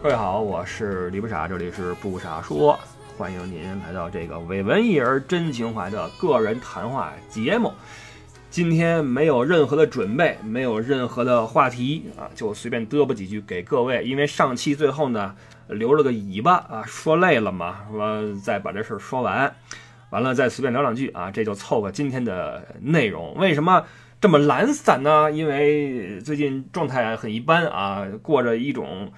各位好，我是李不傻，这里是不傻说，欢迎您来到这个伪文艺而真情怀的个人谈话节目。今天没有任何的准备，没有任何的话题啊，就随便嘚啵几句给各位。因为上期最后呢留了个尾巴啊，说累了嘛，说再把这事儿说完，完了再随便聊两句啊，这就凑合今天的内容。为什么这么懒散呢？因为最近状态很一般啊，过着一种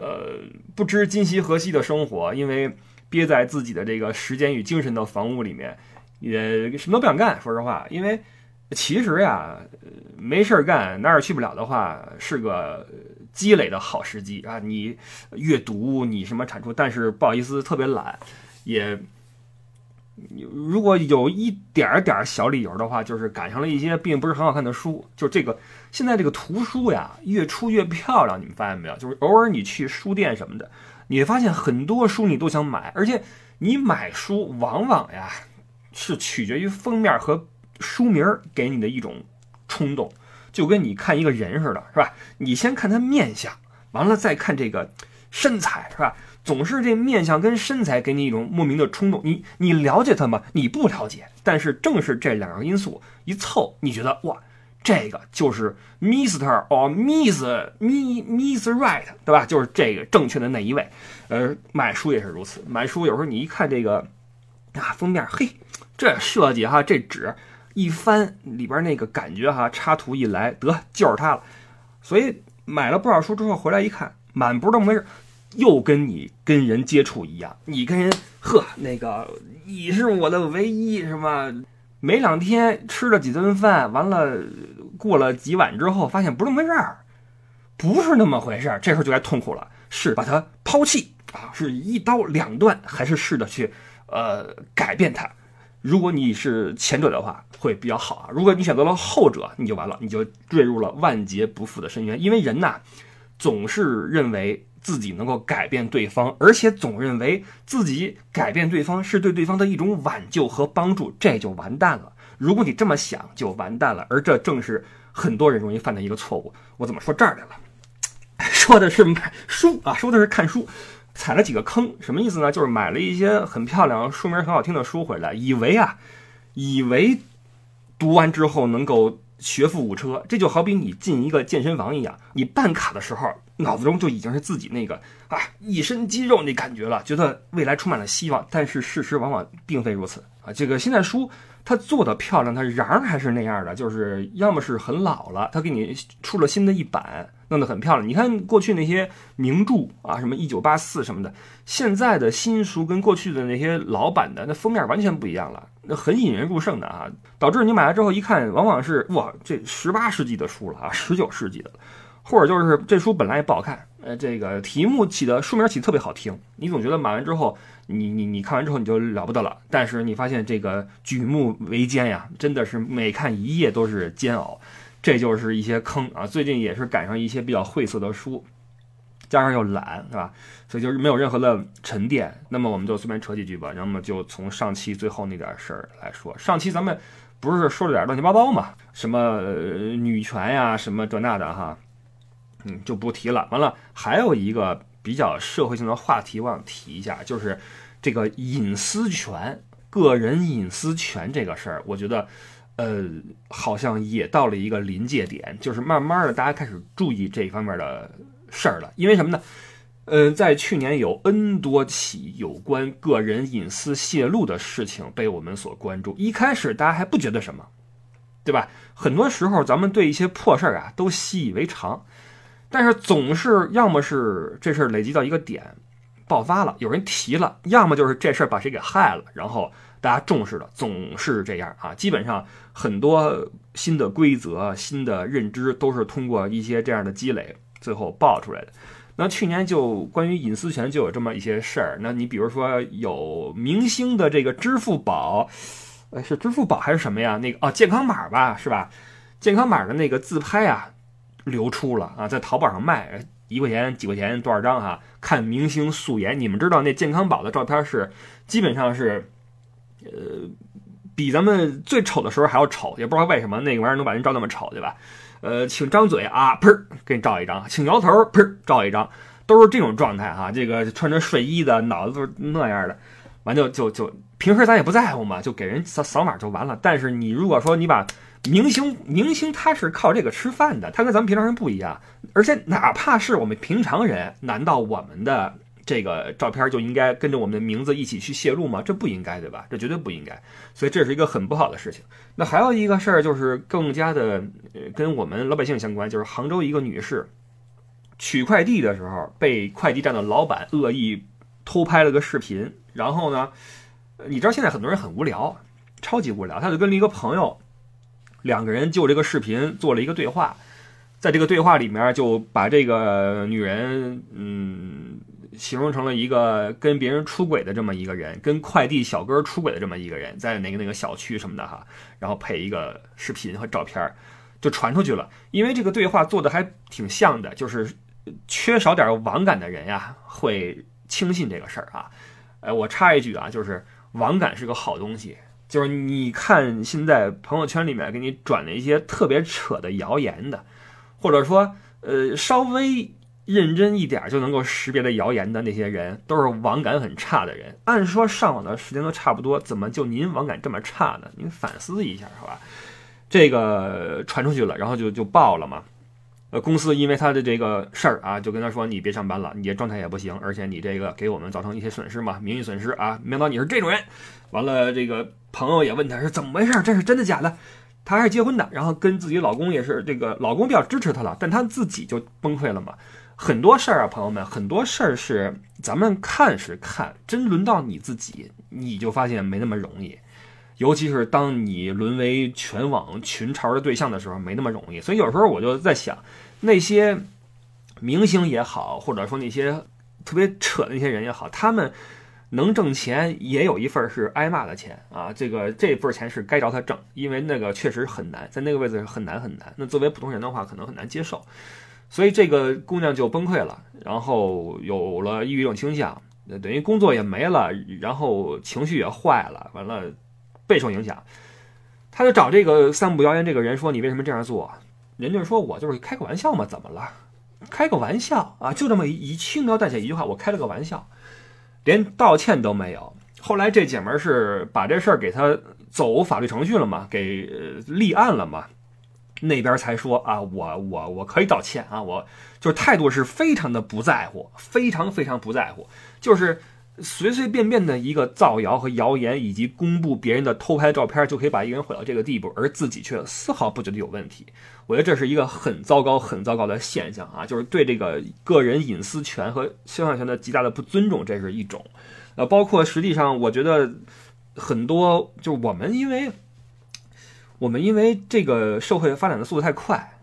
呃不知今夕何夕的生活，因为憋在自己的这个时间与精神的房屋里面，也什么都不想干。说实话，因为其实呀，没事儿干，哪儿也去不了的话，是个积累的好时机啊。你阅读，你什么产出，但是不好意思，特别懒，也。如果有一点点儿小理由的话，就是赶上了一些并不是很好看的书。就这个现在这个图书呀，越出越漂亮，你们发现没有？就是偶尔你去书店什么的，你会发现很多书你都想买，而且你买书往往呀是取决于封面和书名给你的一种冲动，就跟你看一个人似的，是吧？你先看他面相，完了再看这个身材，是吧？总是这面相跟身材给你一种莫名的冲动。你你了解他吗？你不了解，但是正是这两个因素一凑，你觉得哇，这个就是 Mister 哦，Miss Mi Miss Right，对吧？就是这个正确的那一位。呃，买书也是如此，买书有时候你一看这个啊封面，嘿，这设计哈，这纸一翻里边那个感觉哈，插图一来，得就是它了。所以买了不少书之后回来一看，满不是这么回事。又跟你跟人接触一样，你跟人呵那个你是我的唯一是吧？没两天吃了几顿饭，完了过了几晚之后，发现不是那么回事儿，不是那么回事儿，这时候就该痛苦了，是把它抛弃啊，是一刀两断，还是试着去呃改变它？如果你是前者的话，会比较好啊；如果你选择了后者，你就完了，你就坠入了万劫不复的深渊。因为人呐，总是认为自己能够改变对方，而且总认为自己改变对方是对对方的一种挽救和帮助，这就完蛋了。如果你这么想，就完蛋了。而这正是很多人容易犯的一个错误。我怎么说这儿来了？说的是买书啊，说的是看书，踩了几个坑。什么意思呢？就是买了一些很漂亮、书名很好听的书回来，以为啊，以为读完之后能够学富五车。这就好比你进一个健身房一样，你办卡的时候，脑子中就已经是自己那个啊一身肌肉那感觉了，觉得未来充满了希望。但是事实往往并非如此啊。这个现在书它做的漂亮，它瓤还是那样的，就是要么是很老了，它给你出了新的一版，弄得很漂亮。你看过去那些名著啊，什么一九八四什么的，现在的新书跟过去的那些老版的那封面完全不一样了，那很引人入胜的啊，导致你买来之后一看，往往是哇，这十八世纪的书了啊，十九世纪的。或者就是这书本来也不好看，呃，这个题目起的书名起特别好听，你总觉得买完之后，你你你看完之后你就了不得了，但是你发现这个举目维艰呀，真的是每看一页都是煎熬，这就是一些坑啊。最近也是赶上一些比较晦涩的书，加上又懒，是吧？所以就是没有任何的沉淀。那么我们就随便扯几句吧，那么就从上期最后那点事儿来说，上期咱们不是说了点乱七八糟嘛，什么、呃女权呀，什么这那的哈。嗯，就不提了。完了，还有一个比较社会性的话题，我想提一下，就是这个隐私权、个人隐私权这个事儿，我觉得，呃，好像也到了一个临界点，就是慢慢的大家开始注意这方面的事儿了。因为什么呢？呃，在去年有 N 多起有关个人隐私泄露的事情被我们所关注。一开始大家还不觉得什么，对吧？很多时候咱们对一些破事儿啊都习以为常。但是总是要么是这事儿累积到一个点，爆发了，有人提了；要么就是这事儿把谁给害了，然后大家重视了。总是这样啊，基本上很多新的规则、新的认知都是通过一些这样的积累，最后爆出来的。那去年就关于隐私权就有这么一些事儿。那你比如说有明星的这个支付宝，呃，是支付宝还是什么呀？那个哦，健康码吧，是吧？健康码的那个自拍啊，流出了啊，在淘宝上卖，一块钱、几块钱多少张哈？看明星素颜，你们知道那健康宝的照片是基本上是，呃，比咱们最丑的时候还要丑，也不知道为什么那个玩意儿能把人照那么丑，对吧？呃，请张嘴啊，砰，给你照一张；请摇头，砰，照一张，都是这种状态哈。这个穿着睡衣的，脑子都是那样的，完就就就平时咱也不在乎嘛，就给人扫扫码就完了。但是你如果说你把明星明星他是靠这个吃饭的，他跟咱们平常人不一样，而且哪怕是我们平常人，难道我们的这个照片就应该跟着我们的名字一起去泄露吗？这不应该，对吧？这绝对不应该。所以这是一个很不好的事情。那还有一个事儿就是更加的跟我们老百姓相关，就是杭州一个女士取快递的时候被快递站的老板恶意偷拍了个视频，然后呢，你知道现在很多人很无聊，超级无聊，他就跟了一个朋友。两个人就这个视频做了一个对话，在这个对话里面就把这个女人，嗯，形容成了一个跟别人出轨的这么一个人，跟快递小哥出轨的这么一个人，在那个那个小区什么的哈，然后配一个视频和照片，就传出去了。因为这个对话做的还挺像的，就是缺少点网感的人呀，会轻信这个事儿啊。哎，我插一句啊，就是网感是个好东西。就是你看现在朋友圈里面给你转的一些特别扯的谣言的，或者说呃稍微认真一点就能够识别的谣言的那些人，都是网感很差的人。按说上网的时间都差不多，怎么就您网感这么差呢？您反思一下，好吧？这个传出去了，然后就就爆了嘛。呃，公司因为他的这个事儿啊，就跟他说你别上班了，你这状态也不行，而且你这个给我们造成一些损失嘛，名誉损失啊。没想到你是这种人，完了这个朋友也问他是怎么回事，这是真的假的？她还是结婚的，然后跟自己老公也是这个老公比较支持她了，但她自己就崩溃了嘛。很多事儿啊，朋友们，很多事儿是咱们看是看，真轮到你自己，你就发现没那么容易。尤其是当你沦为全网群嘲的对象的时候，没那么容易。所以有时候我就在想，那些明星也好，或者说那些特别扯的那些人也好，他们能挣钱，也有一份是挨骂的钱啊。这个这份钱是该着他挣，因为那个确实很难，在那个位置很难很难。那作为普通人的话，可能很难接受。所以这个姑娘就崩溃了，然后有了抑郁症倾向，等于工作也没了，然后情绪也坏了，完了。备受影响，他就找这个散布谣言这个人说：“你为什么这样做？”人家说：“我就是开个玩笑嘛，怎么了？开个玩笑啊，就这么一一轻描淡写一句话，我开了个玩笑，连道歉都没有。”后来这姐们儿是把这事儿给他走法律程序了嘛，给立案了嘛，那边才说啊，我我我可以道歉啊，我就是态度是非常的不在乎，非常非常不在乎，就是。随随便便的一个造谣和谣言，以及公布别人的偷拍照片，就可以把一个人毁到这个地步，而自己却丝毫不觉得有问题。我觉得这是一个很糟糕、很糟糕的现象啊！就是对这个个人隐私权和肖像权的极大的不尊重，这是一种。呃，包括实际上，我觉得很多就是我们因为，我们因为这个社会发展的速度太快，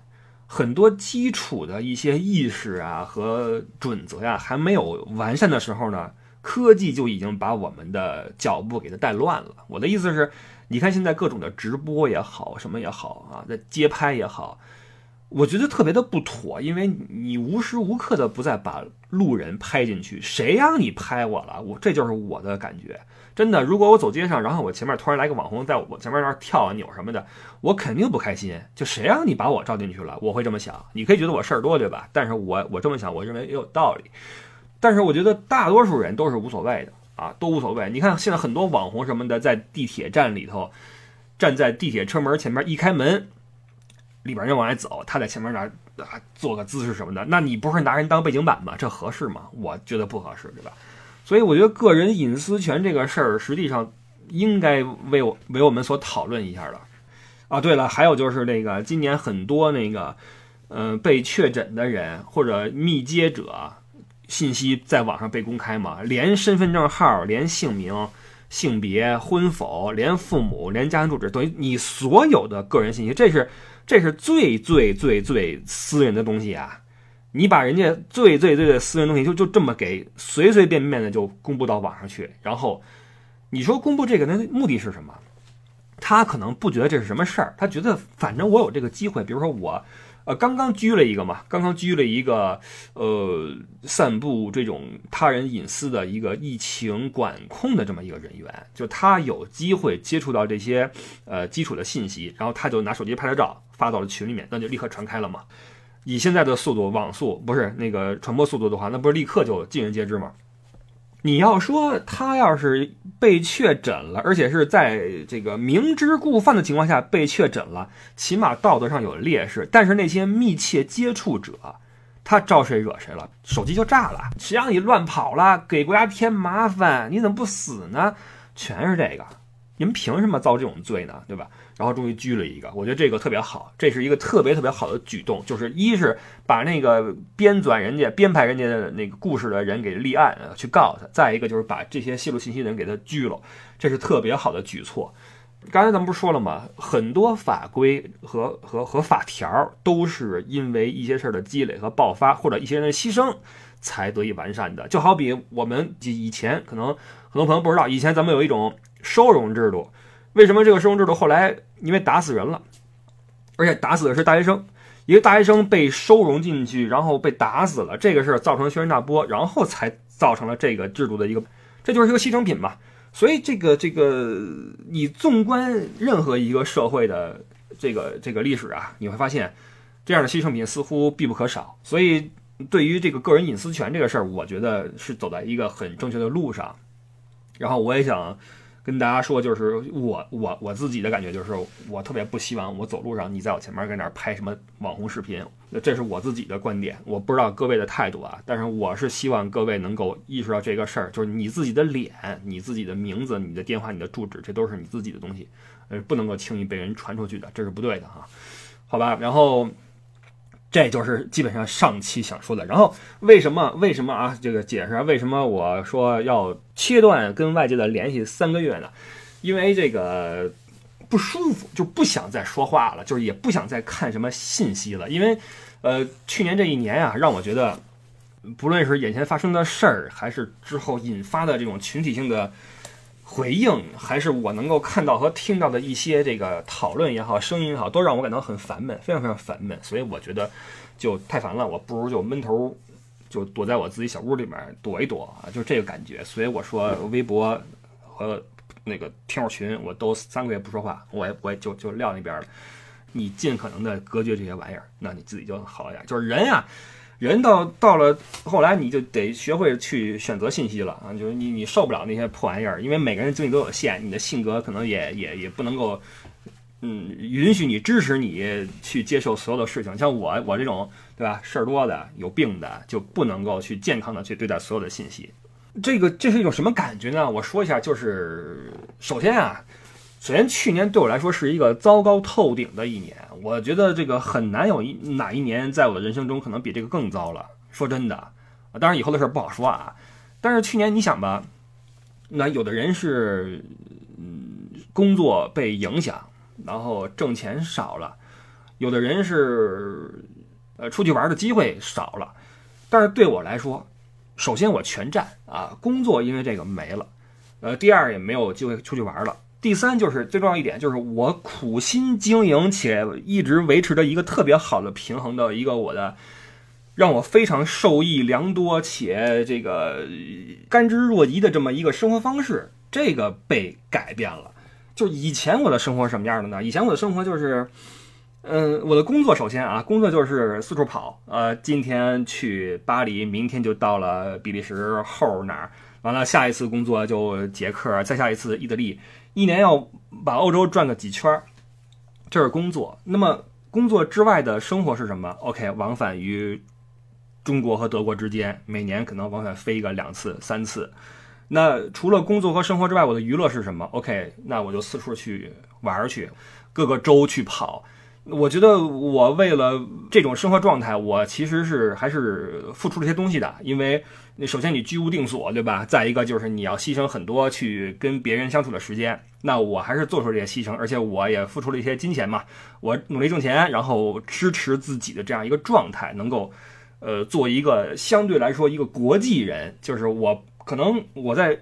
很多基础的一些意识啊和准则呀还没有完善的时候呢。科技就已经把我们的脚步给它带乱了。我的意思是，你看现在各种的直播也好，什么也好啊，在街拍也好，我觉得特别的不妥，因为你无时无刻的不在把路人拍进去。谁让你拍我了？我这就是我的感觉。真的，如果我走街上，然后我前面突然来个网红，在我前面那儿跳啊扭什么的，我肯定不开心。就谁让你把我照进去了？我会这么想。你可以觉得我事儿多，对吧？但是我我这么想，我认为也有道理。但是我觉得大多数人都是无所谓的啊，都无所谓。你看现在很多网红什么的，在地铁站里头，站在地铁车门前面，一开门，里边人往外走，他在前面那啊做个姿势什么的，那你不是拿人当背景板吗？这合适吗？我觉得不合适，对吧？所以我觉得个人隐私权这个事儿，实际上应该为我为我们所讨论一下的。啊，对了，还有就是那个今年很多那个，嗯，被确诊的人或者密接者。信息在网上被公开嘛？连身份证号、连姓名、性别、婚否、连父母、连家庭住址，等于你所有的个人信息，这是这是最最最最私人的东西啊！你把人家最最最的私人东西就就这么给随随便便的就公布到网上去，然后你说公布这个的目的是什么？他可能不觉得这是什么事儿，他觉得反正我有这个机会，比如说我，呃，刚刚拘了一个嘛，刚刚拘了一个，呃，散布这种他人隐私的一个疫情管控的这么一个人员，就他有机会接触到这些呃基础的信息，然后他就拿手机拍了照发到了群里面，那就立刻传开了嘛。以现在的速度，网速不是那个传播速度的话，那不是立刻就尽人皆知吗？你要说他要是被确诊了，而且是在这个明知故犯的情况下被确诊了，起码道德上有劣势。但是那些密切接触者，他招谁惹谁了？手机就炸了，谁让你乱跑了，给国家添麻烦，你怎么不死呢？全是这个，你们凭什么遭这种罪呢？对吧？然后终于拘了一个，我觉得这个特别好，这是一个特别特别好的举动，就是一是把那个编纂人家、编排人家的那个故事的人给立案，去告他；再一个就是把这些泄露信息的人给他拘了，这是特别好的举措。刚才咱们不是说了吗？很多法规和和和法条都是因为一些事儿的积累和爆发，或者一些人的牺牲才得以完善的。就好比我们以前可能很多朋友不知道，以前咱们有一种收容制度。为什么这个收容制度后来因为打死人了，而且打死的是大学生，一个大学生被收容进去，然后被打死了，这个事儿造成轩然大波，然后才造成了这个制度的一个，这就是一个牺牲品嘛。所以这个这个，你纵观任何一个社会的这个这个历史啊，你会发现这样的牺牲品似乎必不可少。所以对于这个个人隐私权这个事儿，我觉得是走在一个很正确的路上。然后我也想。跟大家说，就是我我我自己的感觉，就是我特别不希望我走路上你在我前面跟那儿拍什么网红视频，那这是我自己的观点，我不知道各位的态度啊，但是我是希望各位能够意识到这个事儿，就是你自己的脸、你自己的名字、你的电话、你的住址，这都是你自己的东西，呃，不能够轻易被人传出去的，这是不对的哈，好吧，然后。这就是基本上上期想说的。然后为什么为什么啊？这个解释为什么我说要切断跟外界的联系三个月呢？因为这个不舒服，就不想再说话了，就是也不想再看什么信息了。因为呃，去年这一年啊，让我觉得，不论是眼前发生的事儿，还是之后引发的这种群体性的。回应还是我能够看到和听到的一些这个讨论也好，声音也好，都让我感到很烦闷，非常非常烦闷。所以我觉得就太烦了，我不如就闷头就躲在我自己小屋里面躲一躲啊，就这个感觉。所以我说微博和那个听友群我都三个月不说话，我也我也就就撂那边了。你尽可能的隔绝这些玩意儿，那你自己就好一点。就是人呀。人到到了后来，你就得学会去选择信息了啊！就是你你受不了那些破玩意儿，因为每个人精力都有限，你的性格可能也也也不能够，嗯，允许你支持你去接受所有的事情。像我我这种对吧，事儿多的有病的，就不能够去健康的去对待所有的信息。这个这是一种什么感觉呢？我说一下，就是首先啊。首先，去年对我来说是一个糟糕透顶的一年。我觉得这个很难有一哪一年在我的人生中可能比这个更糟了。说真的，啊，当然以后的事不好说啊。但是去年你想吧，那有的人是嗯工作被影响，然后挣钱少了；有的人是呃出去玩的机会少了。但是对我来说，首先我全占啊，工作因为这个没了，呃，第二也没有机会出去玩了。第三就是最重要一点，就是我苦心经营且一直维持着一个特别好的平衡的一个我的，让我非常受益良多且这个甘之若饴的这么一个生活方式，这个被改变了。就以前我的生活什么样的呢？以前我的生活就是，嗯，我的工作首先啊，工作就是四处跑，呃，今天去巴黎，明天就到了比利时后哪儿，完了下一次工作就捷克，再下一次意大利。一年要把欧洲转个几圈儿，这是工作。那么工作之外的生活是什么？OK，往返于中国和德国之间，每年可能往返飞个两次、三次。那除了工作和生活之外，我的娱乐是什么？OK，那我就四处去玩去，各个州去跑。我觉得我为了这种生活状态，我其实是还是付出了些东西的，因为首先你居无定所，对吧？再一个就是你要牺牲很多去跟别人相处的时间，那我还是做出这些牺牲，而且我也付出了一些金钱嘛，我努力挣钱，然后支持自己的这样一个状态，能够呃，做一个相对来说一个国际人，就是我可能我在、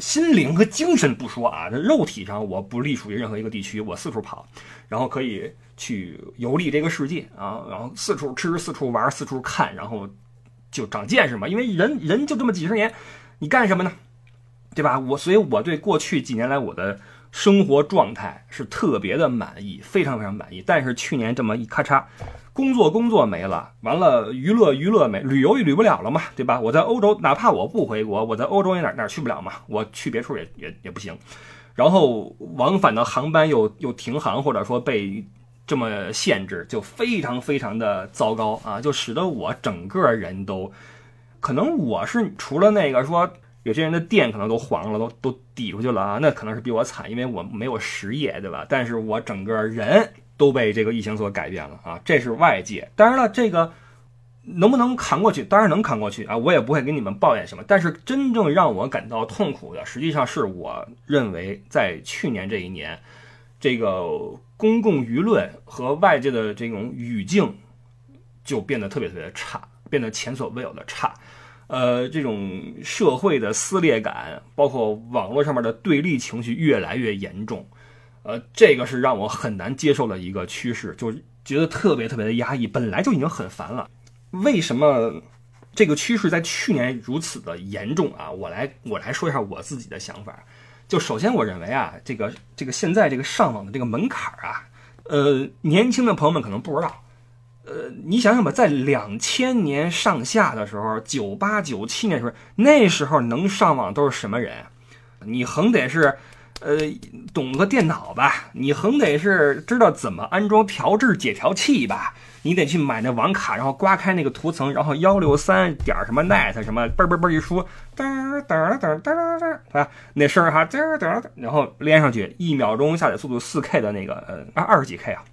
心灵和精神不说啊，这肉体上我不隶属于任何一个地区，我四处跑，然后可以去游历这个世界啊，然后四处吃、四处玩、四处看，然后就长见识嘛。因为人人就这么几十年，你干什么呢？对吧？我所以我对过去几年来我的生活状态是特别的满意，非常非常满意。但是去年这么一咔嚓，工作工作没了，完了娱乐娱乐没，旅游也旅不了了嘛，对吧？我在欧洲，哪怕我不回国，我在欧洲也哪哪去不了嘛，我去别处也也也不行。然后往返的航班又 又停航，或者说被这么限制，就非常非常的糟糕啊，就使得我整个人都，可能我是除了那个说。有些人的店可能都黄了，都都抵出去了啊，那可能是比我惨，因为我没有实业，对吧？但是我整个人都被这个疫情所改变了啊，这是外界。当然了，这个能不能扛过去？当然能扛过去啊，我也不会跟你们抱怨什么。但是真正让我感到痛苦的，实际上是我认为在去年这一年，这个公共舆论和外界的这种语境就变得特别特别差，变得前所未有的差。呃，这种社会的撕裂感，包括网络上面的对立情绪越来越严重，呃，这个是让我很难接受的一个趋势，就觉得特别特别的压抑。本来就已经很烦了，为什么这个趋势在去年如此的严重啊？我来我来说一下我自己的想法。就首先我认为啊，这个这个现在这个上网的这个门槛啊，呃，年轻的朋友们可能不知道。呃，你想想吧，在两千年上下的时候，九八九七年的时候，那时候能上网都是什么人？你横得是，呃，懂个电脑吧？你横得是知道怎么安装调制解调器吧？你得去买那网卡，然后刮开那个图层，然后幺六三点什么 net 什么嘣嘣嘣一输，噔噔噔噔噔，啊，那声儿哈噔噔，然后连上去，一秒钟下载速度四 K 的那个，呃，二二十几 K 啊。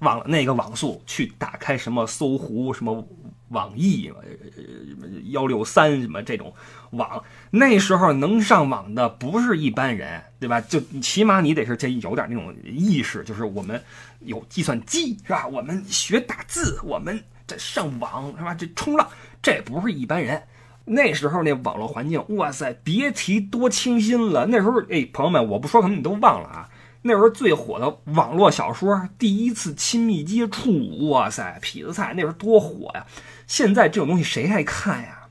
忘了那个网速去打开什么搜狐什么网易呃幺六三什么这种网，那时候能上网的不是一般人，对吧？就起码你得是这有点那种意识，就是我们有计算机是吧？我们学打字，我们这上网是吧？这冲浪，这不是一般人。那时候那网络环境，哇塞，别提多清新了。那时候，哎，朋友们，我不说可能你都忘了啊。那时候最火的网络小说《第一次亲密接触》，哇塞，痞子蔡那时候多火呀！现在这种东西谁爱看呀？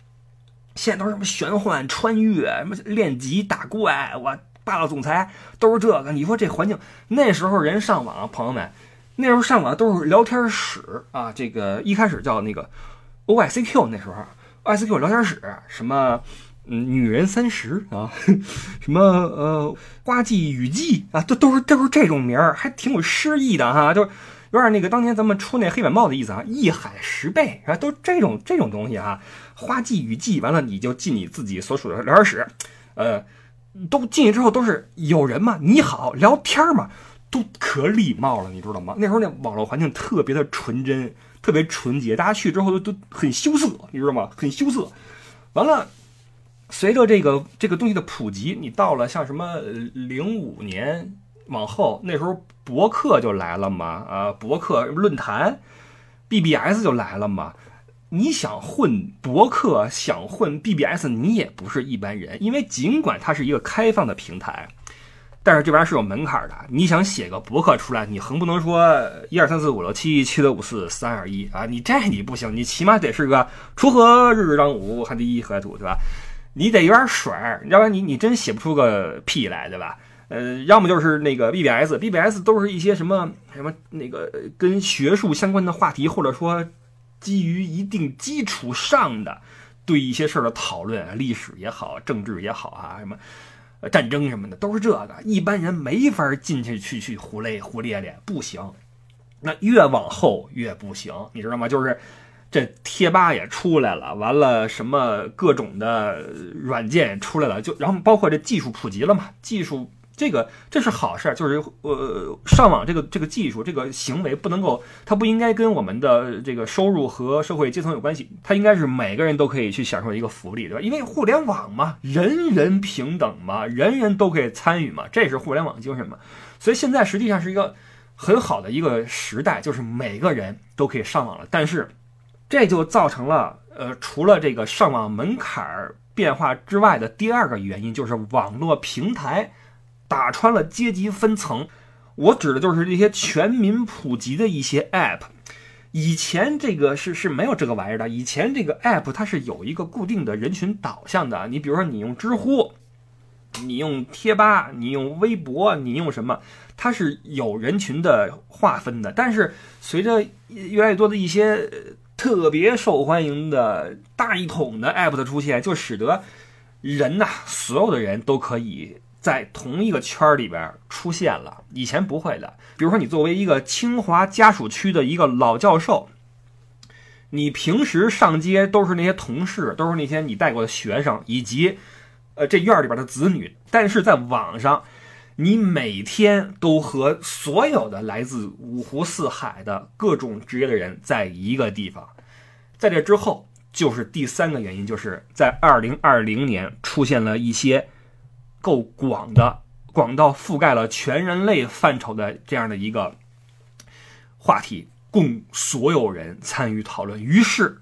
现在都是什么玄幻、穿越、什么练级、打怪，我霸道总裁都是这个。你说这环境，那时候人上网，朋友们，那时候上网都是聊天室啊。这个一开始叫那个 O I C Q，那时候 O I C Q 聊天室什么。嗯，女人三十啊，什么呃，花季雨季啊，都都是都是这种名儿，还挺有诗意的哈，就是有点那个当年咱们出那黑板报的意思啊，一海十倍啊，都这种这种东西哈，花季雨季，完了你就进你自己所属的聊天室，呃，都进去之后都是有人嘛，你好聊天嘛，都可礼貌了，你知道吗？那时候那网络环境特别的纯真，特别纯洁，大家去之后都都很羞涩，你知道吗？很羞涩，完了。随着这个这个东西的普及，你到了像什么零五年往后，那时候博客就来了嘛，啊，博客论坛，BBS 就来了嘛。你想混博客，想混 BBS，你也不是一般人，因为尽管它是一个开放的平台，但是这玩意儿是有门槛的。你想写个博客出来，你横不能说一二三四五六七七六五四三二一啊，你这你不行，你起码得是个锄禾日当午，还得一禾土，对吧？你得有点水儿，要不然你你真写不出个屁来，对吧？呃，要么就是那个 BBS，BBS 都是一些什么什么那个跟学术相关的话题，或者说基于一定基础上的对一些事儿的讨论，历史也好，政治也好啊，什么战争什么的，都是这个。一般人没法进去去去胡咧胡咧咧，不行。那越往后越不行，你知道吗？就是。这贴吧也出来了，完了什么各种的软件也出来了，就然后包括这技术普及了嘛，技术这个这是好事儿，就是呃上网这个这个技术这个行为不能够，它不应该跟我们的这个收入和社会阶层有关系，它应该是每个人都可以去享受一个福利，对吧？因为互联网嘛，人人平等嘛，人人都可以参与嘛，这是互联网精神嘛，所以现在实际上是一个很好的一个时代，就是每个人都可以上网了，但是。这就造成了呃，除了这个上网门槛儿变化之外的第二个原因，就是网络平台打穿了阶级分层。我指的就是这些全民普及的一些 App。以前这个是是没有这个玩意儿的，以前这个 App 它是有一个固定的人群导向的。你比如说，你用知乎，你用贴吧，你用微博，你用什么，它是有人群的划分的。但是随着越来越多的一些特别受欢迎的大一统的 App 的出现，就使得人呐，所有的人都可以在同一个圈儿里边出现了。以前不会的。比如说，你作为一个清华家属区的一个老教授，你平时上街都是那些同事，都是那些你带过的学生，以及呃这院里边的子女。但是在网上，你每天都和所有的来自五湖四海的各种职业的人在一个地方。在这之后，就是第三个原因，就是在二零二零年出现了一些够广的、广到覆盖了全人类范畴的这样的一个话题，供所有人参与讨论。于是，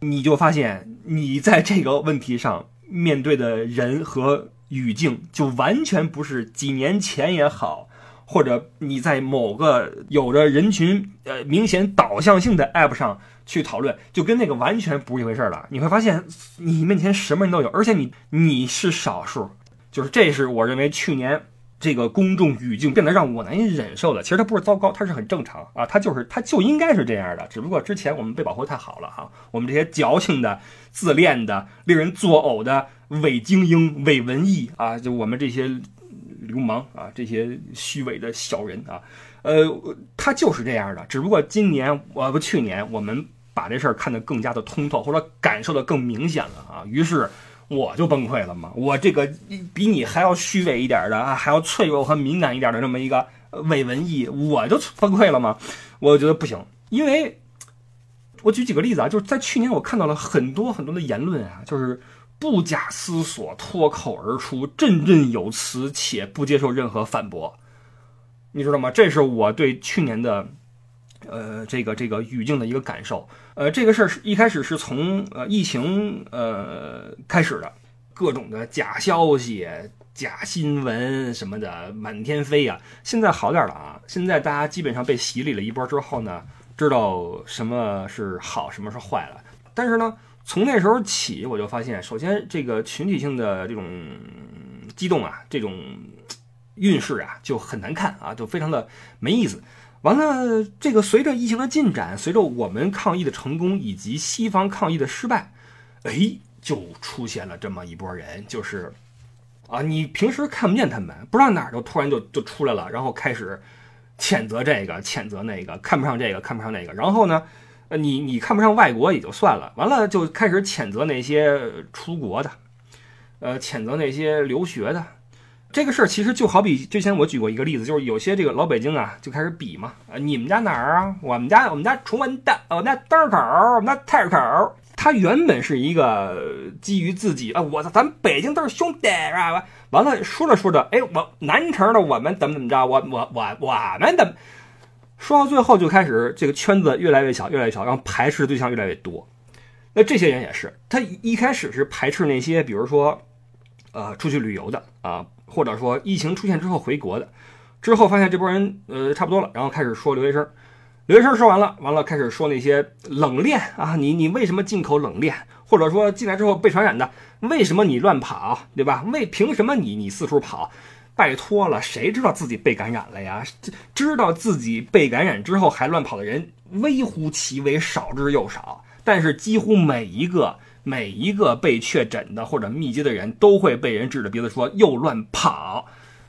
你就发现你在这个问题上面对的人和语境，就完全不是几年前也好，或者你在某个有着人群呃明显导向性的 App 上去讨论，就跟那个完全不是一回事儿了。你会发现，你面前什么人都有，而且你你是少数，就是这是我认为去年这个公众语境变得让我难以忍受的。其实它不是糟糕，它是很正常啊，它就是它就应该是这样的。只不过之前我们被保护太好了哈，我们这些矫情的、自恋的、令人作呕的伪精英、伪文艺啊，就我们这些流氓啊，这些虚伪的小人啊，呃，他就是这样的。只不过今年我不去年我们把这事儿看得更加的通透，或者感受的更明显了啊，于是。我就崩溃了嘛！我这个比你还要虚伪一点的啊，还要脆弱和敏感一点的这么一个伪文艺，我就崩溃了嘛！我觉得不行，因为我举几个例子啊，就是在去年我看到了很多很多的言论啊，就是不假思索脱口而出，振振有词，且不接受任何反驳。你知道吗？这是我对去年的呃这个这个语境的一个感受。呃，这个事儿是一开始是从呃疫情呃开始的，各种的假消息、假新闻什么的满天飞呀。现在好点了啊，现在大家基本上被洗礼了一波之后呢，知道什么是好，什么是坏了。但是呢，从那时候起，我就发现，首先这个群体性的这种激动啊，这种运势啊，就很难看啊，就非常的没意思。完了，这个随着疫情的进展，随着我们抗疫的成功以及西方抗疫的失败，哎，就出现了这么一波人，就是啊，你平时看不见他们，不知道哪儿就突然就就出来了，然后开始谴责这个，谴责那个，看不上这个，看不上那个，然后呢，你你看不上外国也就算了，完了就开始谴责那些出国的，呃，谴责那些留学的。这个事儿其实就好比之前我举过一个例子，就是有些这个老北京啊就开始比嘛，啊，你们家哪儿啊？我们家我们家崇文的，我们家灯儿口，我们家太儿口。它原本是一个基于自己啊，我操，咱北京都是兄弟是吧？完了说着说着，哎，我南城的我们怎么怎么着，我我我我们怎么？说到最后就开始这个圈子越来越小，越来越小，然后排斥对象越来越多。那这些人也是，他一开始是排斥那些，比如说，呃，出去旅游的啊。或者说疫情出现之后回国的，之后发现这波人呃差不多了，然后开始说留学生，留学生说完了，完了开始说那些冷链啊，你你为什么进口冷链？或者说进来之后被传染的，为什么你乱跑，对吧？为凭什么你你四处跑？拜托了，谁知道自己被感染了呀？知道自己被感染之后还乱跑的人微乎其微，少之又少。但是几乎每一个。每一个被确诊的或者密接的人都会被人指着鼻子说又乱跑，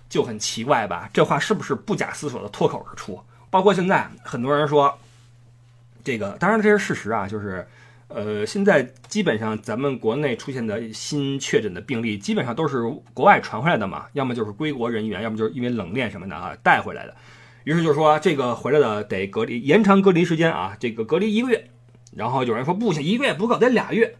就很奇怪吧？这话是不是不假思索的脱口而出？包括现在很多人说，这个当然这是事实啊，就是呃，现在基本上咱们国内出现的新确诊的病例，基本上都是国外传回来的嘛，要么就是归国人员，要么就是因为冷链什么的啊带回来的。于是就说这个回来的得隔离，延长隔离时间啊，这个隔离一个月。然后有人说不行，一个月不够，得俩月。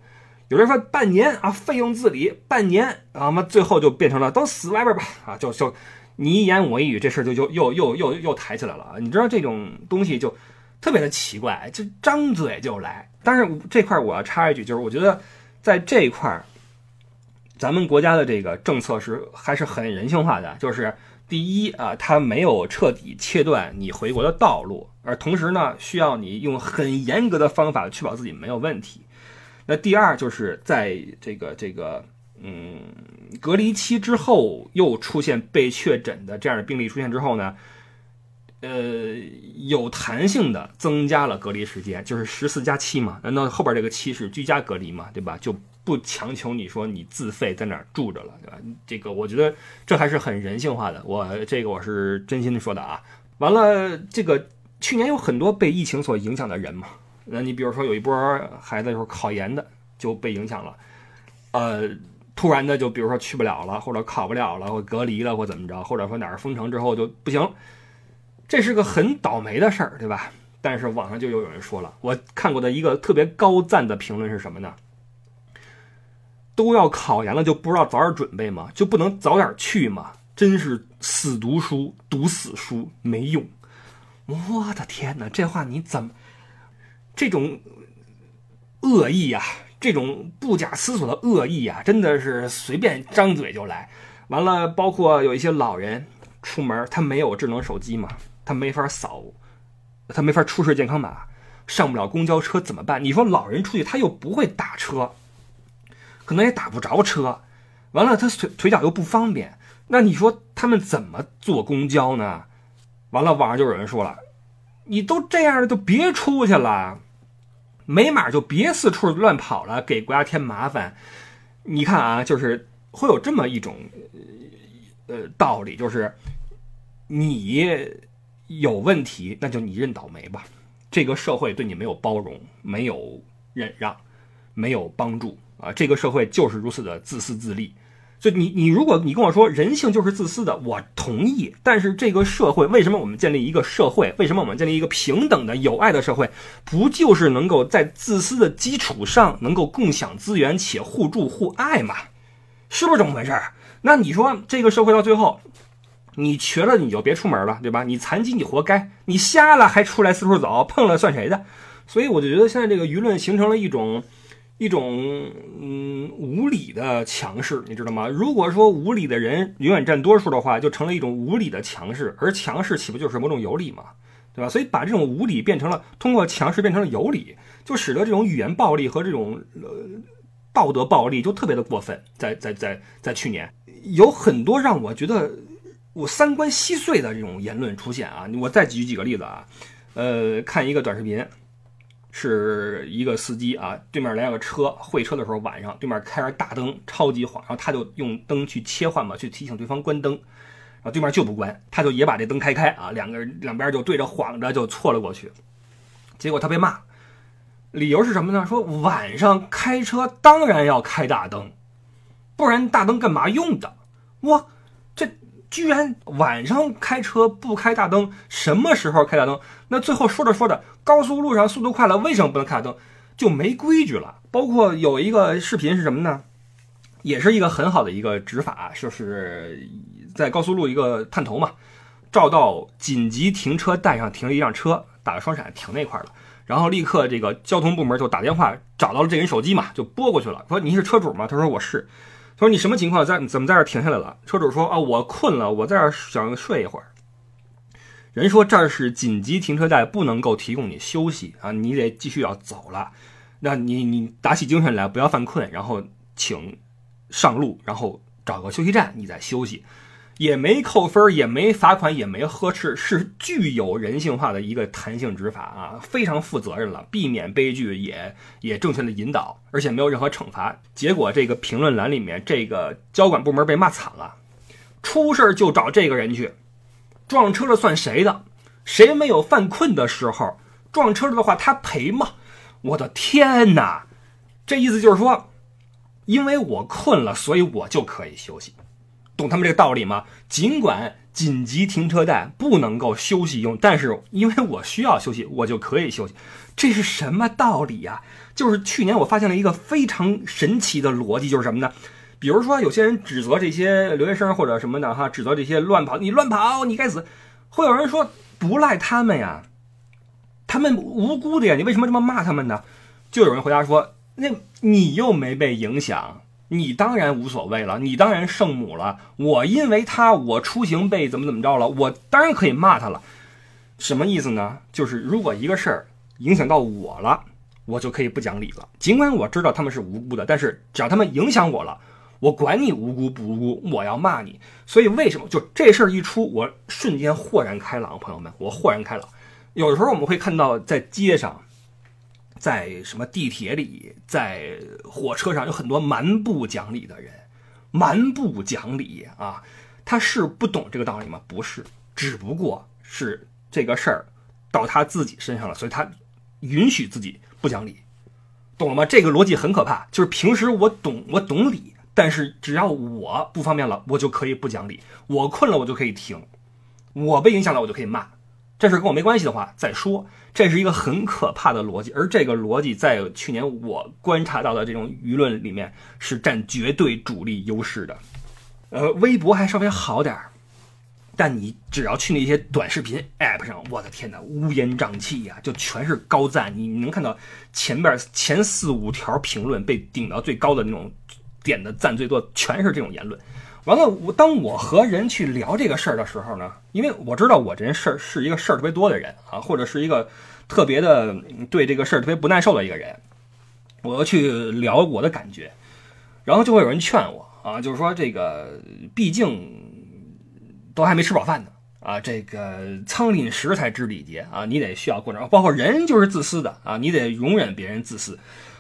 有人说半年啊，费用自理，半年啊嘛，最后就变成了都死外边吧啊，就就你一言我一语，这事儿就就又又又又抬起来了！你知道这种东西就特别的奇怪，就张嘴就来。但是这块我要插一句，就是我觉得在这一块，咱们国家的这个政策是还是很人性化的，就是第一啊，它没有彻底切断你回国的道路，而同时呢，需要你用很严格的方法确保自己没有问题。那第二就是在这个这个嗯隔离期之后，又出现被确诊的这样的病例出现之后呢，呃，有弹性的增加了隔离时间，就是十四加七嘛。难道后边这个七是居家隔离嘛？对吧？就不强求你说你自费在哪儿住着了，对吧？这个我觉得这还是很人性化的。我这个我是真心的说的啊。完了，这个去年有很多被疫情所影响的人嘛。那你比如说有一波孩子就是考研的就被影响了，呃，突然的就比如说去不了了，或者考不了了，或隔离了，或怎么着，或者说哪儿封城之后就不行，这是个很倒霉的事儿，对吧？但是网上就有有人说了，我看过的一个特别高赞的评论是什么呢？都要考研了，就不知道早点准备吗？就不能早点去吗？真是死读书，读死书没用。我的天哪，这话你怎么？这种恶意啊，这种不假思索的恶意啊，真的是随便张嘴就来。完了，包括有一些老人出门，他没有智能手机嘛，他没法扫，他没法出示健康码，上不了公交车怎么办？你说老人出去他又不会打车，可能也打不着车，完了他腿腿脚又不方便，那你说他们怎么坐公交呢？完了，网上就有人说了，你都这样了，就别出去了。没码就别四处乱跑了，给国家添麻烦。你看啊，就是会有这么一种呃道理，就是你有问题，那就你认倒霉吧。这个社会对你没有包容，没有忍让，没有帮助啊！这个社会就是如此的自私自利。所以你你如果你跟我说人性就是自私的，我同意。但是这个社会为什么我们建立一个社会？为什么我们建立一个平等的友爱的社会？不就是能够在自私的基础上能够共享资源且互助互爱吗？是不是这么回事儿？那你说这个社会到最后，你瘸了你就别出门了，对吧？你残疾你活该，你瞎了还出来四处走，碰了算谁的？所以我就觉得现在这个舆论形成了一种。一种嗯无理的强势，你知道吗？如果说无理的人永远占多数的话，就成了一种无理的强势，而强势岂不就是某种有理吗？对吧？所以把这种无理变成了通过强势变成了有理，就使得这种语言暴力和这种呃道德暴力就特别的过分。在在在在去年，有很多让我觉得我三观稀碎的这种言论出现啊！我再举几个例子啊，呃，看一个短视频。是一个司机啊，对面来了个车，会车的时候晚上，对面开着大灯，超级晃，然后他就用灯去切换嘛，去提醒对方关灯，然后对面就不关，他就也把这灯开开啊，两个两边就对着晃着就错了过去，结果他被骂，理由是什么呢？说晚上开车当然要开大灯，不然大灯干嘛用的？哇，这。居然晚上开车不开大灯，什么时候开大灯？那最后说着说着，高速路上速度快了，为什么不能开大灯？就没规矩了。包括有一个视频是什么呢？也是一个很好的一个执法，就是在高速路一个探头嘛，照到紧急停车带上停了一辆车，打了双闪停那块了，然后立刻这个交通部门就打电话找到了这人手机嘛，就拨过去了，说您是车主吗？他说我是。他说：“你什么情况？在怎么在这停下来了？”车主说：“啊，我困了，我在这想睡一会儿。”人说：“这儿是紧急停车带，不能够提供你休息啊，你得继续要走了。那你你打起精神来，不要犯困，然后请上路，然后找个休息站，你再休息。”也没扣分，也没罚款，也没呵斥，是具有人性化的一个弹性执法啊，非常负责任了，避免悲剧，也也正确的引导，而且没有任何惩罚。结果这个评论栏里面，这个交管部门被骂惨了，出事就找这个人去，撞车了算谁的？谁没有犯困的时候撞车了的话，他赔吗？我的天哪！这意思就是说，因为我困了，所以我就可以休息。懂他们这个道理吗？尽管紧急停车带不能够休息用，但是因为我需要休息，我就可以休息。这是什么道理呀？就是去年我发现了一个非常神奇的逻辑，就是什么呢？比如说有些人指责这些留学生或者什么的哈，指责这些乱跑，你乱跑，你该死。会有人说不赖他们呀，他们无辜的呀，你为什么这么骂他们呢？就有人回答说，那你又没被影响。你当然无所谓了，你当然圣母了。我因为他，我出行被怎么怎么着了，我当然可以骂他了。什么意思呢？就是如果一个事儿影响到我了，我就可以不讲理了。尽管我知道他们是无辜的，但是只要他们影响我了，我管你无辜不无辜，我要骂你。所以为什么就这事儿一出，我瞬间豁然开朗，朋友们，我豁然开朗。有的时候我们会看到在街上。在什么地铁里，在火车上有很多蛮不讲理的人，蛮不讲理啊！他是不懂这个道理吗？不是，只不过是这个事儿到他自己身上了，所以他允许自己不讲理，懂了吗？这个逻辑很可怕。就是平时我懂，我懂理，但是只要我不方便了，我就可以不讲理。我困了，我就可以停；我被影响了，我就可以骂。这事跟我没关系的话再说，这是一个很可怕的逻辑，而这个逻辑在去年我观察到的这种舆论里面是占绝对主力优势的。呃，微博还稍微好点儿，但你只要去那些短视频 app 上，我的天哪，乌烟瘴气呀，就全是高赞，你能看到前边前四五条评论被顶到最高的那种点的赞最多，全是这种言论。完了，我当我和人去聊这个事儿的时候呢，因为我知道我这人事儿是一个事儿特别多的人啊，或者是一个特别的对这个事儿特别不耐受的一个人，我要去聊我的感觉，然后就会有人劝我啊，就是说这个毕竟都还没吃饱饭呢啊，这个仓廪实才知礼节啊，你得需要过程，包括人就是自私的啊，你得容忍别人自私，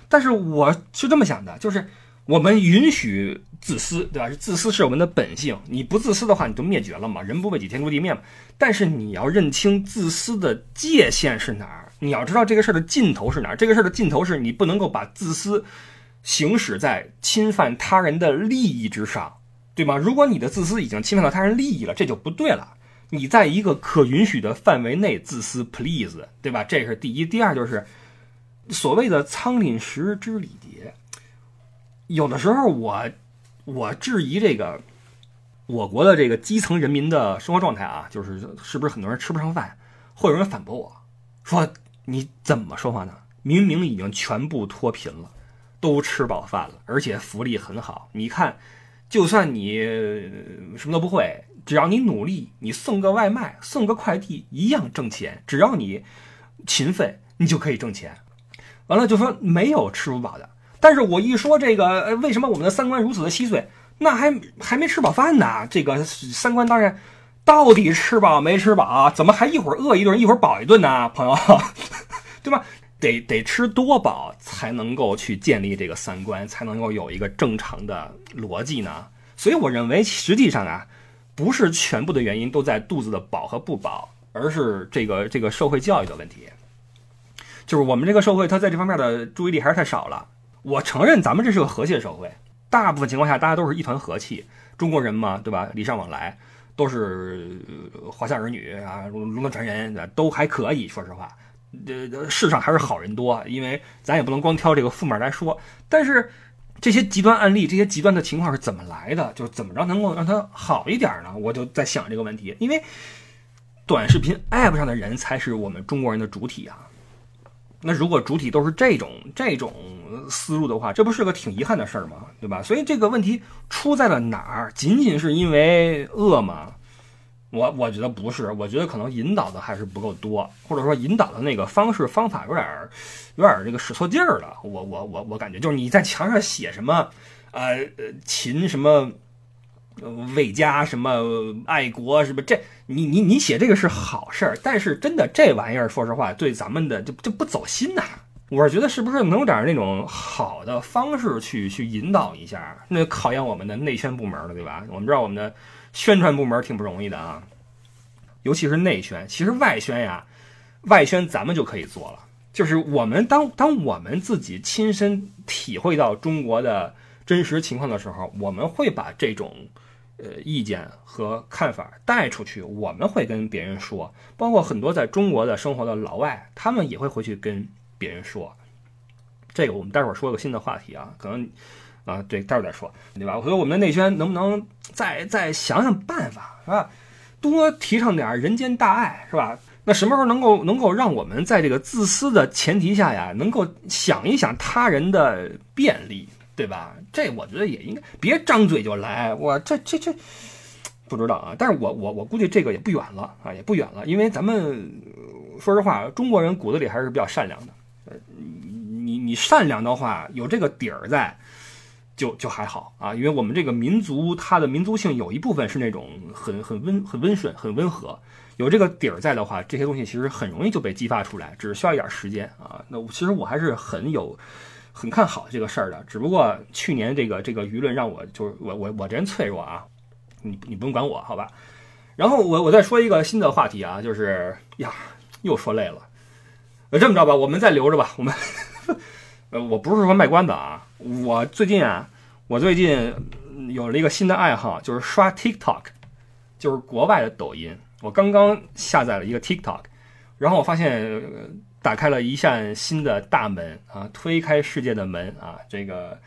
但是我是这么想的，就是。我们允许自私，对吧？自私是我们的本性。你不自私的话，你就灭绝了嘛。人不为己，天诛地灭嘛。但是你要认清自私的界限是哪儿。你要知道这个事儿的尽头是哪儿。这个事儿的尽头是你不能够把自私行使在侵犯他人的利益之上，对吗？如果你的自私已经侵犯到他人利益了，这就不对了。你在一个可允许的范围内自私，please，对吧？这是第一。第二就是所谓的仓廪实知礼节。有的时候，我我质疑这个我国的这个基层人民的生活状态啊，就是是不是很多人吃不上饭？会有人反驳我说：“你怎么说话呢？明明已经全部脱贫了，都吃饱饭了，而且福利很好。你看，就算你什么都不会，只要你努力，你送个外卖、送个快递一样挣钱。只要你勤奋，你就可以挣钱。完了就说没有吃不饱的。”但是我一说这个，呃，为什么我们的三观如此的稀碎？那还还没吃饱饭呢。这个三观当然，到底吃饱没吃饱？怎么还一会儿饿一顿，一会儿饱一顿呢？朋友，对吧？得得吃多饱才能够去建立这个三观，才能够有一个正常的逻辑呢？所以我认为，实际上啊，不是全部的原因都在肚子的饱和不饱，而是这个这个社会教育的问题。就是我们这个社会，它在这方面的注意力还是太少了。我承认咱们这是个和谐社会，大部分情况下大家都是一团和气。中国人嘛，对吧？礼尚往来，都是华夏儿女啊，龙龙的传人，都还可以。说实话，这世上还是好人多，因为咱也不能光挑这个负面来说。但是这些极端案例，这些极端的情况是怎么来的？就是怎么着能够让它好一点呢？我就在想这个问题，因为短视频 app 上的人才是我们中国人的主体啊。那如果主体都是这种这种思路的话，这不是个挺遗憾的事儿吗？对吧？所以这个问题出在了哪儿？仅仅是因为饿吗？我我觉得不是，我觉得可能引导的还是不够多，或者说引导的那个方式方法有点儿有点儿这个使错劲儿了。我我我我感觉就是你在墙上写什么，呃呃秦什么。魏家什么爱国什么这你你你写这个是好事儿，但是真的这玩意儿，说实话对咱们的就就不走心呐。我是觉得是不是能有点那种好的方式去去引导一下？那考验我们的内宣部门了，对吧？我们知道我们的宣传部门挺不容易的啊，尤其是内宣。其实外宣呀，外宣咱们就可以做了，就是我们当当我们自己亲身体会到中国的真实情况的时候，我们会把这种。呃，意见和看法带出去，我们会跟别人说，包括很多在中国的生活的老外，他们也会回去跟别人说。这个我们待会儿说个新的话题啊，可能啊，对，待会儿再说，对吧？所以我们的内宣能不能再再想想办法，是吧？多提倡点人间大爱，是吧？那什么时候能够能够让我们在这个自私的前提下呀，能够想一想他人的便利，对吧？这我觉得也应该，别张嘴就来。我这这这不知道啊，但是我我我估计这个也不远了啊，也不远了，因为咱们说实话，中国人骨子里还是比较善良的。呃，你你善良的话，有这个底儿在。就就还好啊，因为我们这个民族，它的民族性有一部分是那种很很温很温顺、很温和，有这个底儿在的话，这些东西其实很容易就被激发出来，只需要一点时间啊。那其实我还是很有很看好这个事儿的，只不过去年这个这个舆论让我就是我我我这人脆弱啊，你你不用管我好吧？然后我我再说一个新的话题啊，就是呀，又说累了，呃，这么着吧，我们再留着吧，我们。呃，我不是说卖关子啊，我最近啊，我最近有了一个新的爱好，就是刷 TikTok，就是国外的抖音。我刚刚下载了一个 TikTok，然后我发现打开了一扇新的大门啊，推开世界的门啊，这个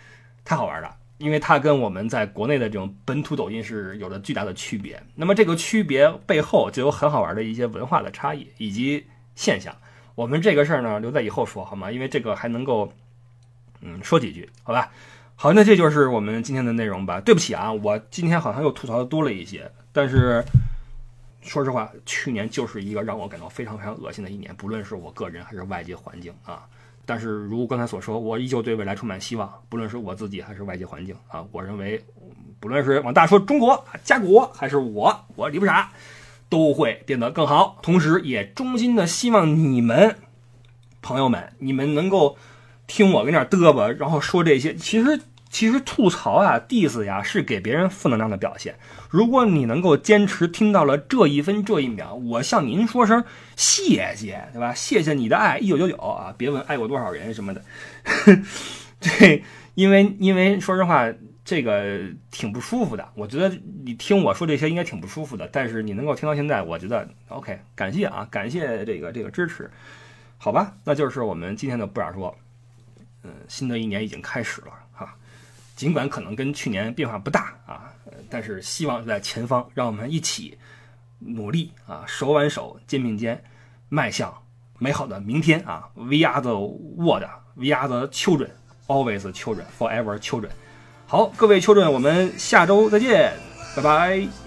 太好玩了，因为它跟我们在国内的这种本土抖音是有着巨大的区别。那么这个区别背后就有很好玩的一些文化的差异以及现象。我们这个事儿呢，留在以后说好吗？因为这个还能够。嗯，说几句好吧。好，那这就是我们今天的内容吧。对不起啊，我今天好像又吐槽的多了一些。但是说实话，去年就是一个让我感到非常非常恶心的一年，不论是我个人还是外界环境啊。但是如刚才所说，我依旧对未来充满希望，不论是我自己还是外界环境啊。我认为，不论是往大说中国、家国，还是我，我李不傻，都会变得更好。同时，也衷心的希望你们朋友们，你们能够。听我跟那嘚啵，然后说这些，其实其实吐槽啊、diss 呀，是给别人负能量的表现。如果你能够坚持听到了这一分这一秒，我向您说声谢谢，对吧？谢谢你的爱，一九九九啊！别问爱过多少人什么的，这因为因为说实话，这个挺不舒服的。我觉得你听我说这些应该挺不舒服的，但是你能够听到现在，我觉得 OK，感谢啊，感谢这个这个支持，好吧？那就是我们今天的不傻说。嗯，新的一年已经开始了哈，尽管可能跟去年变化不大啊，但是希望就在前方，让我们一起努力啊，手挽手，肩并肩，迈向美好的明天啊！We are the world，We are the children，always children，forever children。好，各位 children，我们下周再见，拜拜。